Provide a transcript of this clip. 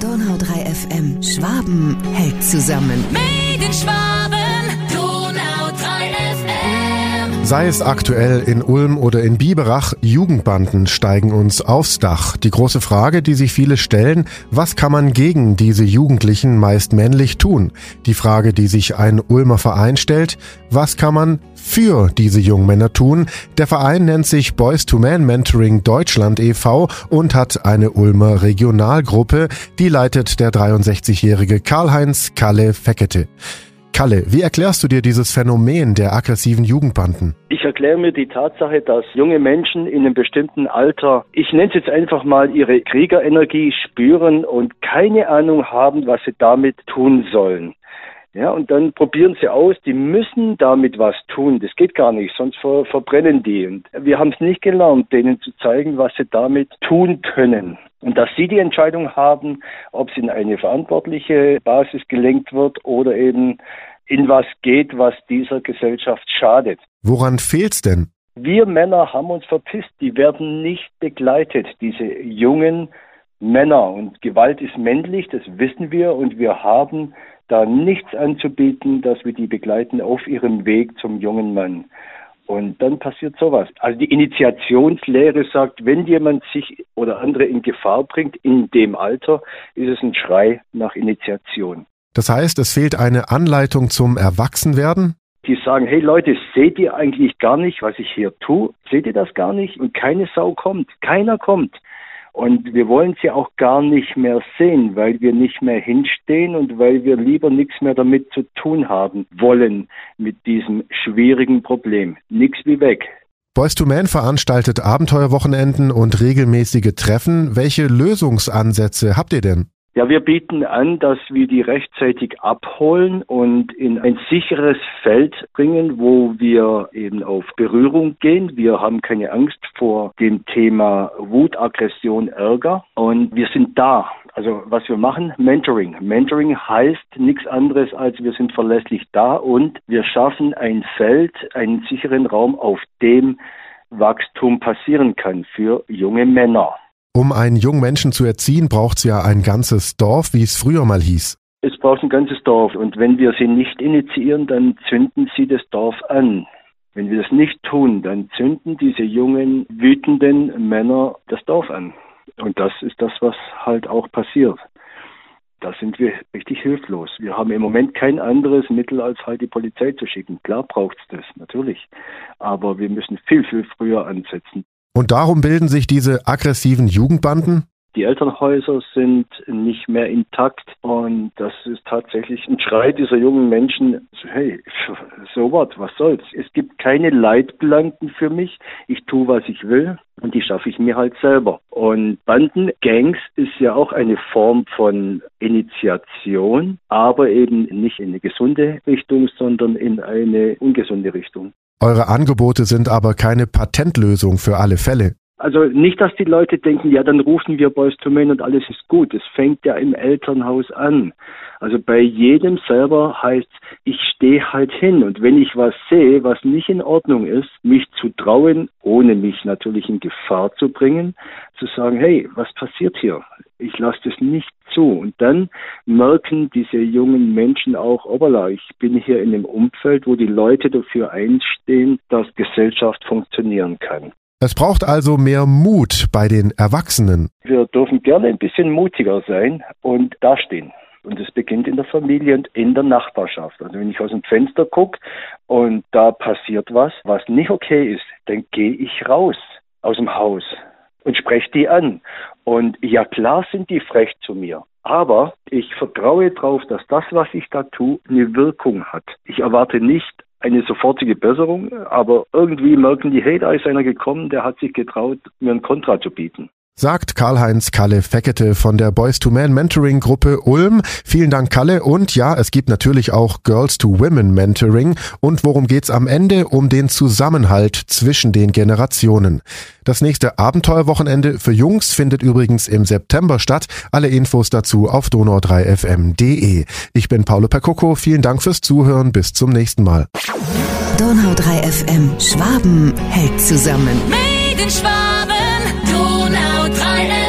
Donau 3 FM. Schwaben hält zusammen. Made in Schwaben, Sei es aktuell in Ulm oder in Biberach, Jugendbanden steigen uns aufs Dach. Die große Frage, die sich viele stellen, was kann man gegen diese Jugendlichen meist männlich tun? Die Frage, die sich ein Ulmer Verein stellt, was kann man für diese jungen Männer tun? Der Verein nennt sich Boys to Man Mentoring Deutschland e.V. und hat eine Ulmer Regionalgruppe, die leitet der 63-jährige Karl-Heinz Kalle Feckete. Kalle, wie erklärst du dir dieses Phänomen der aggressiven Jugendbanden? Ich erkläre mir die Tatsache, dass junge Menschen in einem bestimmten Alter, ich nenne es jetzt einfach mal, ihre Kriegerenergie spüren und keine Ahnung haben, was sie damit tun sollen. Ja, und dann probieren sie aus, die müssen damit was tun. Das geht gar nicht, sonst ver verbrennen die. Und wir haben es nicht gelernt, denen zu zeigen, was sie damit tun können. Und dass sie die Entscheidung haben, ob es in eine verantwortliche Basis gelenkt wird oder eben in was geht, was dieser Gesellschaft schadet. Woran fehlt's denn? Wir Männer haben uns verpisst, die werden nicht begleitet, diese jungen Männer. Und Gewalt ist männlich, das wissen wir, und wir haben da nichts anzubieten, dass wir die begleiten auf ihrem Weg zum jungen Mann. Und dann passiert sowas. Also die Initiationslehre sagt, wenn jemand sich oder andere in Gefahr bringt in dem Alter, ist es ein Schrei nach Initiation. Das heißt, es fehlt eine Anleitung zum Erwachsenwerden? Die sagen, hey Leute, seht ihr eigentlich gar nicht, was ich hier tue? Seht ihr das gar nicht? Und keine Sau kommt. Keiner kommt. Und wir wollen sie auch gar nicht mehr sehen, weil wir nicht mehr hinstehen und weil wir lieber nichts mehr damit zu tun haben wollen mit diesem schwierigen Problem. Nix wie weg. Boys to Man veranstaltet Abenteuerwochenenden und regelmäßige Treffen. Welche Lösungsansätze habt ihr denn? Ja, wir bieten an, dass wir die rechtzeitig abholen und in ein sicheres Feld bringen, wo wir eben auf Berührung gehen. Wir haben keine Angst vor dem Thema Wut, Aggression, Ärger und wir sind da. Also was wir machen, Mentoring. Mentoring heißt nichts anderes als wir sind verlässlich da und wir schaffen ein Feld, einen sicheren Raum, auf dem Wachstum passieren kann für junge Männer. Um einen jungen Menschen zu erziehen, braucht es ja ein ganzes Dorf, wie es früher mal hieß. Es braucht ein ganzes Dorf und wenn wir sie nicht initiieren, dann zünden sie das Dorf an. Wenn wir das nicht tun, dann zünden diese jungen, wütenden Männer das Dorf an. Und das ist das, was halt auch passiert. Da sind wir richtig hilflos. Wir haben im Moment kein anderes Mittel, als halt die Polizei zu schicken. Klar braucht es das, natürlich. Aber wir müssen viel, viel früher ansetzen. Und darum bilden sich diese aggressiven Jugendbanden? Die Elternhäuser sind nicht mehr intakt und das ist tatsächlich ein Schrei dieser jungen Menschen. Hey, so was, was soll's? Es gibt keine Leitplanken für mich. Ich tue, was ich will und die schaffe ich mir halt selber. Und Bandengangs ist ja auch eine Form von Initiation, aber eben nicht in eine gesunde Richtung, sondern in eine ungesunde Richtung. Eure Angebote sind aber keine Patentlösung für alle Fälle. Also nicht, dass die Leute denken, ja, dann rufen wir Boys to Men und alles ist gut. Es fängt ja im Elternhaus an. Also bei jedem selber heißt, ich stehe halt hin und wenn ich was sehe, was nicht in Ordnung ist, mich zu trauen, ohne mich natürlich in Gefahr zu bringen, zu sagen, hey, was passiert hier? Ich lasse das nicht zu. Und dann merken diese jungen Menschen auch, obala, ich bin hier in einem Umfeld, wo die Leute dafür einstehen, dass Gesellschaft funktionieren kann. Es braucht also mehr Mut bei den Erwachsenen. Wir dürfen gerne ein bisschen mutiger sein und dastehen. Und es beginnt in der Familie und in der Nachbarschaft. Also wenn ich aus dem Fenster gucke und da passiert was, was nicht okay ist, dann gehe ich raus aus dem Haus und spreche die an. Und ja klar sind die frech zu mir. Aber ich vertraue darauf, dass das, was ich da tue, eine Wirkung hat. Ich erwarte nicht eine sofortige Besserung, aber irgendwie merken die, hey, da ist einer gekommen, der hat sich getraut, mir ein Kontra zu bieten. Sagt Karl-Heinz Kalle Feckete von der Boys to Man Mentoring Gruppe Ulm. Vielen Dank, Kalle. Und ja, es gibt natürlich auch Girls to Women Mentoring. Und worum geht's am Ende? Um den Zusammenhalt zwischen den Generationen. Das nächste Abenteuerwochenende für Jungs findet übrigens im September statt. Alle Infos dazu auf donau3fm.de. Ich bin Paolo Percoco. Vielen Dank fürs Zuhören. Bis zum nächsten Mal. Donau 3 FM. Schwaben hält zusammen. Made in Schwaben, Donau drei